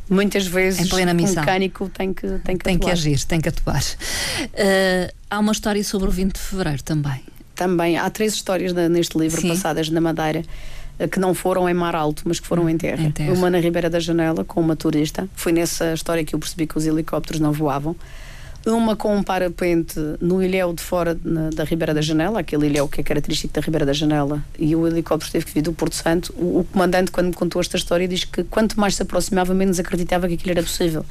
Muitas vezes em plena missão. o mecânico tem que, tem que tem atuar. que agir, tem que atuar. Uh, há uma história sobre o 20 de Fevereiro também. Também. Há três histórias neste livro Sim. passadas na Madeira eh, que não foram em mar alto, mas que foram em terra. em terra. Uma na Ribeira da Janela, com uma turista. Foi nessa história que eu percebi que os helicópteros não voavam uma com um parapente no ilhéu de fora na, da Ribeira da Janela, aquele ilhéu que é característico da Ribeira da Janela, e o helicóptero teve que vir do Porto Santo. O, o, comandante, quando me contou esta história, diz que quanto mais se aproximava, menos acreditava que aquilo era possível.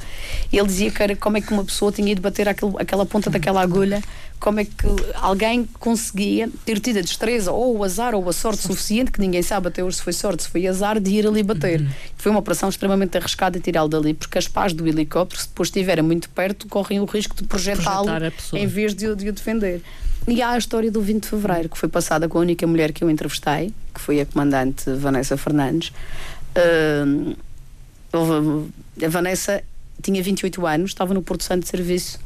Ele dizia que era como é que uma pessoa tinha ido bater aquele, aquela ponta daquela agulha como é que alguém conseguia ter tido a destreza ou o azar ou a sorte suficiente, que ninguém sabe até hoje se foi sorte, se foi azar, de ir ali bater. Uhum. Foi uma operação extremamente arriscada tirá-lo dali, porque as pás do helicóptero, se depois estiverem muito perto, correm o risco de projetá-lo em vez de, de o defender. E há a história do 20 de Fevereiro, que foi passada com a única mulher que eu entrevistei, que foi a comandante Vanessa Fernandes. Uh, a Vanessa tinha 28 anos, estava no Porto Santo de Serviço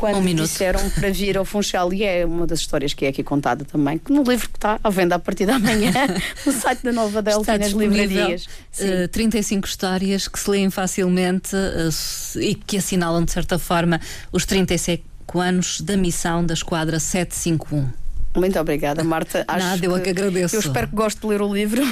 quando um disseram para vir ao Funchal, e é uma das histórias que é aqui contada também, que no livro que está à venda a partir da manhã, no site da Nova Delta e nas livrarias. Uh, 35 histórias que se leem facilmente uh, e que assinalam, de certa forma, os 35 anos da missão da Esquadra 751. Muito obrigada, Marta. Acho Nada, eu é que agradeço. Eu espero que goste de ler o livro.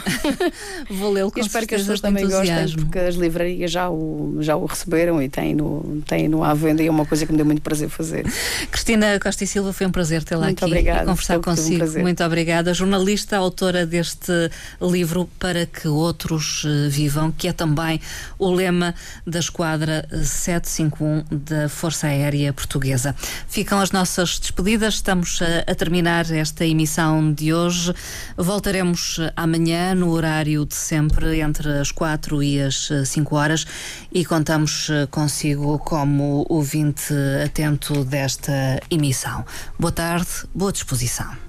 Vou lê-lo com e espero que as pessoas também gostem, porque as livrarias já o, já o receberam e têm no, têm no à venda e é uma coisa que me deu muito prazer fazer. Cristina Costa e Silva, foi um prazer tê-la aqui obrigada, e conversar consigo. Um muito obrigada. Jornalista, autora deste livro Para que Outros eh, Vivam, que é também o lema da Esquadra 751 da Força Aérea Portuguesa. Ficam as nossas despedidas, estamos a, a terminar esta emissão de hoje. Voltaremos amanhã no horário de sempre, entre as 4 e as 5 horas, e contamos consigo como ouvinte atento desta emissão. Boa tarde, boa disposição.